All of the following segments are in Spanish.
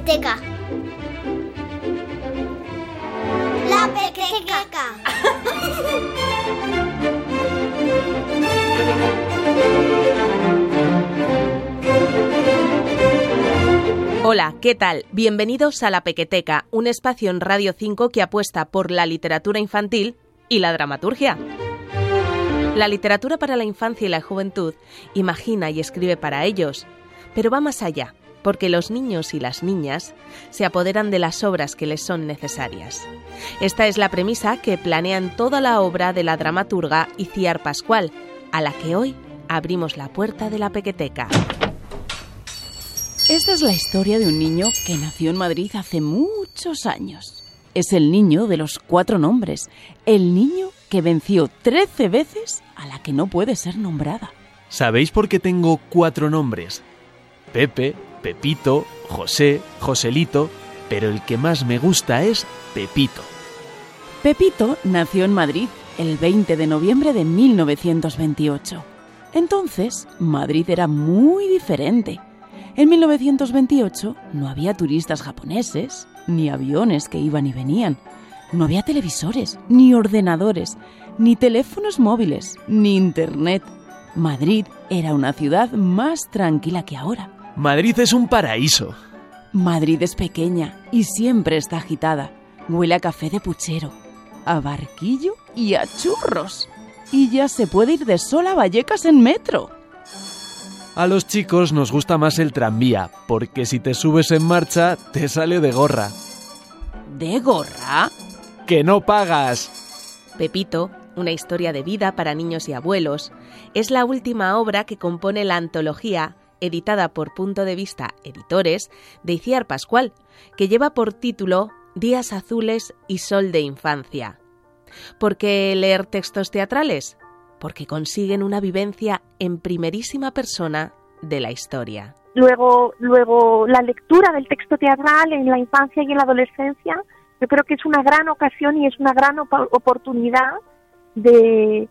pequeteca. La pequeteca. Hola, ¿qué tal? Bienvenidos a La Pequeteca, un espacio en Radio 5 que apuesta por la literatura infantil y la dramaturgia. La literatura para la infancia y la juventud imagina y escribe para ellos, pero va más allá, porque los niños y las niñas se apoderan de las obras que les son necesarias. Esta es la premisa que planean toda la obra de la dramaturga Iciar Pascual, a la que hoy abrimos la puerta de la pequeteca. Esta es la historia de un niño que nació en Madrid hace muchos años. Es el niño de los cuatro nombres, el niño que venció trece veces a la que no puede ser nombrada. ¿Sabéis por qué tengo cuatro nombres? Pepe, Pepito, José, Joselito, pero el que más me gusta es Pepito. Pepito nació en Madrid el 20 de noviembre de 1928. Entonces, Madrid era muy diferente. En 1928 no había turistas japoneses, ni aviones que iban y venían. No había televisores, ni ordenadores, ni teléfonos móviles, ni internet. Madrid era una ciudad más tranquila que ahora. Madrid es un paraíso. Madrid es pequeña y siempre está agitada. Huele a café de puchero, a barquillo y a churros. Y ya se puede ir de sola a Vallecas en metro. A los chicos nos gusta más el tranvía, porque si te subes en marcha, te sale de gorra. ¿De gorra? ¡Que no pagas! Pepito, una historia de vida para niños y abuelos, es la última obra que compone la antología, editada por Punto de Vista Editores, de Iciar Pascual, que lleva por título Días Azules y Sol de Infancia. ¿Por qué leer textos teatrales? Porque consiguen una vivencia en primerísima persona de la historia. Luego, luego la lectura del texto teatral en la infancia y en la adolescencia, yo creo que es una gran ocasión y es una gran opo- oportunidad de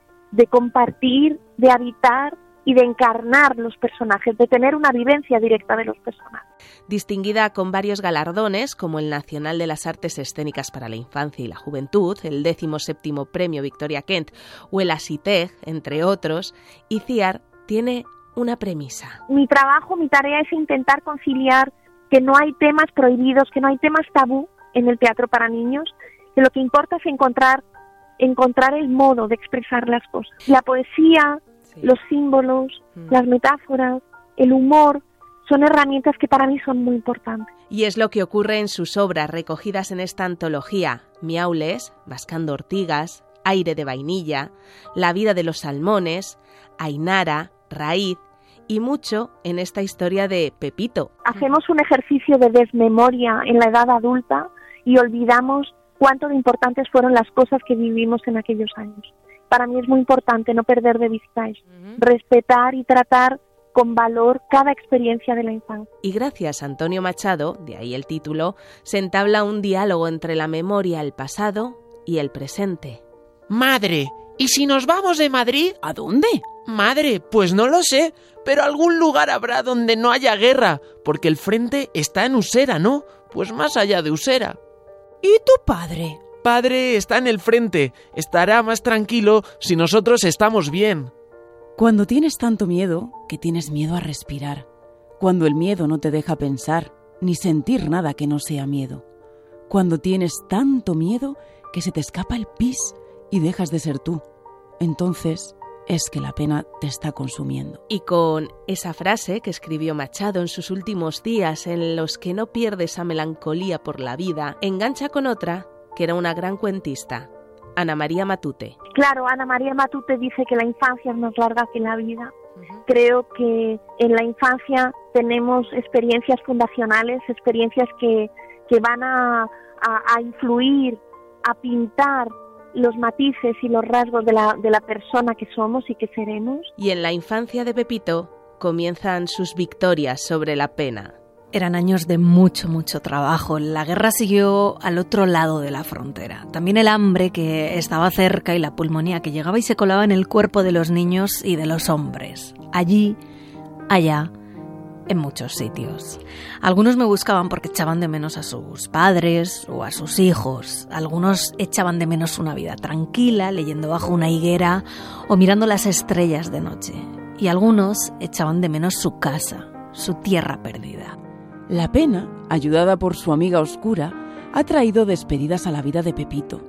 compartir, de habitar y de encarnar los personajes, de tener una vivencia directa de los personajes. Distinguida con varios galardones, como el Nacional de las Artes Escénicas para la Infancia y la Juventud, el 17 Premio Victoria Kent o el ASITEG, entre otros, ICIAR tiene una premisa. Mi trabajo, mi tarea es intentar conciliar que no hay temas prohibidos, que no hay temas tabú en el teatro para niños, que lo que importa es encontrar encontrar el modo de expresar las cosas. La poesía, los símbolos, Mm. las metáforas, el humor, son herramientas que para mí son muy importantes. Y es lo que ocurre en sus obras recogidas en esta antología: Miaules, Vascando Ortigas, Aire de Vainilla, La vida de los salmones, Ainara, Raíz y mucho en esta historia de Pepito. Hacemos un ejercicio de desmemoria en la edad adulta y olvidamos cuánto de importantes fueron las cosas que vivimos en aquellos años. Para mí es muy importante no perder de vista eso, respetar y tratar con valor cada experiencia de la infancia. Y gracias a Antonio Machado, de ahí el título, se entabla un diálogo entre la memoria, el pasado y el presente. Madre, ¿y si nos vamos de Madrid? ¿A dónde? Madre, pues no lo sé, pero algún lugar habrá donde no haya guerra, porque el frente está en Usera, ¿no? Pues más allá de Usera. ¿Y tu padre? Padre está en el frente, estará más tranquilo si nosotros estamos bien. Cuando tienes tanto miedo que tienes miedo a respirar. Cuando el miedo no te deja pensar ni sentir nada que no sea miedo. Cuando tienes tanto miedo que se te escapa el pis y dejas de ser tú. Entonces es que la pena te está consumiendo. Y con esa frase que escribió Machado en sus últimos días en los que no pierde esa melancolía por la vida, engancha con otra que era una gran cuentista, Ana María Matute. Claro, Ana María Matute dice que la infancia es más larga que la vida. Creo que en la infancia tenemos experiencias fundacionales, experiencias que, que van a, a, a influir, a pintar los matices y los rasgos de la, de la persona que somos y que seremos. Y en la infancia de Pepito comienzan sus victorias sobre la pena. Eran años de mucho, mucho trabajo. La guerra siguió al otro lado de la frontera. También el hambre que estaba cerca y la pulmonía que llegaba y se colaba en el cuerpo de los niños y de los hombres. Allí, allá, en muchos sitios. Algunos me buscaban porque echaban de menos a sus padres o a sus hijos. Algunos echaban de menos una vida tranquila, leyendo bajo una higuera o mirando las estrellas de noche. Y algunos echaban de menos su casa, su tierra perdida. La pena, ayudada por su amiga oscura, ha traído despedidas a la vida de Pepito.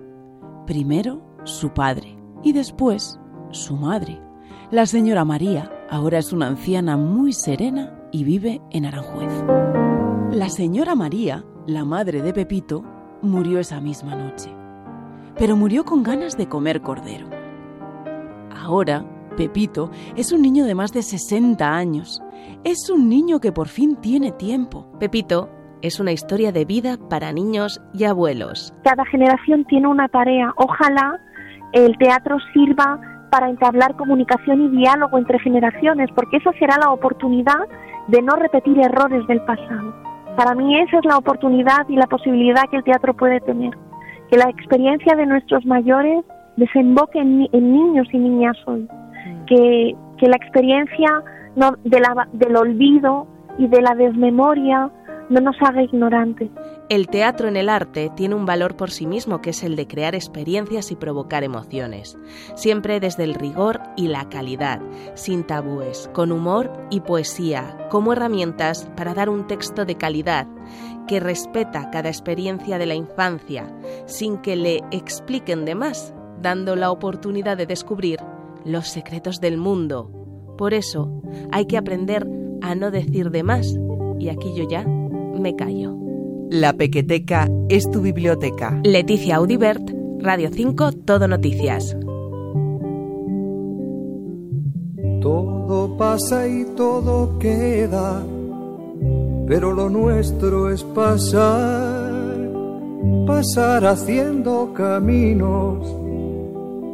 Primero su padre y después su madre. La señora María ahora es una anciana muy serena y vive en Aranjuez. La señora María, la madre de Pepito, murió esa misma noche, pero murió con ganas de comer cordero. Ahora, Pepito es un niño de más de 60 años. Es un niño que por fin tiene tiempo. Pepito es una historia de vida para niños y abuelos. Cada generación tiene una tarea. Ojalá el teatro sirva para entablar comunicación y diálogo entre generaciones, porque eso será la oportunidad de no repetir errores del pasado. Para mí esa es la oportunidad y la posibilidad que el teatro puede tener, que la experiencia de nuestros mayores desemboque en, niños y niñas hoy, que, la experiencia no, del olvido y de la desmemoria no nos haga ignorantes. El teatro en el arte tiene un valor por sí mismo que es el de crear experiencias y provocar emociones, siempre desde el rigor y la calidad, sin tabúes, con humor y poesía, como herramientas para dar un texto de calidad que respeta cada experiencia de la infancia, sin que le expliquen de más, dando la oportunidad de descubrir los secretos del mundo. Por eso hay que aprender a no decir de más, y aquí yo ya me callo. La Pequeteca es tu biblioteca. Leticia Audibert, Radio 5, Todo Noticias. Todo pasa y todo queda, pero lo nuestro es pasar, pasar haciendo caminos,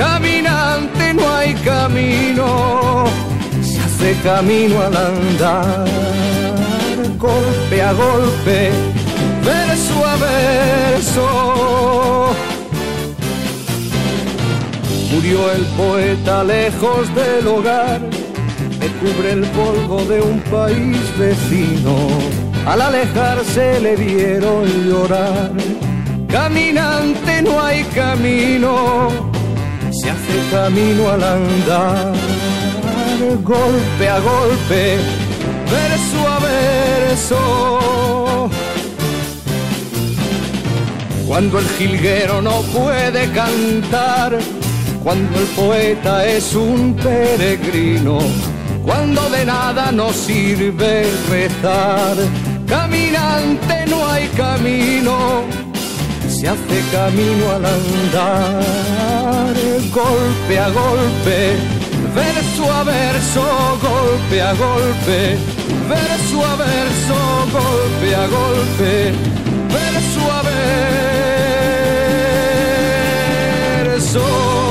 caminante no hay camino, se hace camino al andar golpe a golpe, verso a verso. Murió el poeta lejos del hogar, me cubre el polvo de un país vecino. Al alejarse le vieron llorar. Caminante no hay camino, se hace camino al andar, golpe a golpe verso a verso. Cuando el jilguero no puede cantar, cuando el poeta es un peregrino, cuando de nada nos sirve rezar, caminante no hay camino, se hace camino al andar, golpe a golpe, verso a verso, golpe a golpe verso a verso, golpe a golpe, verso a verso.